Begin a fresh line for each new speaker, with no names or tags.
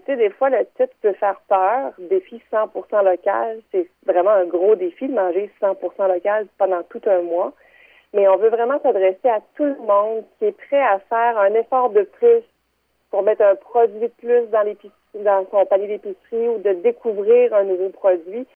Tu sais, des fois, le titre peut faire peur. Défi 100% local, c'est vraiment un gros défi de manger 100% local pendant tout un mois. Mais on veut vraiment s'adresser à tout le monde qui est prêt à faire un effort de plus pour mettre un produit de plus dans, dans son panier d'épicerie ou de découvrir un nouveau produit.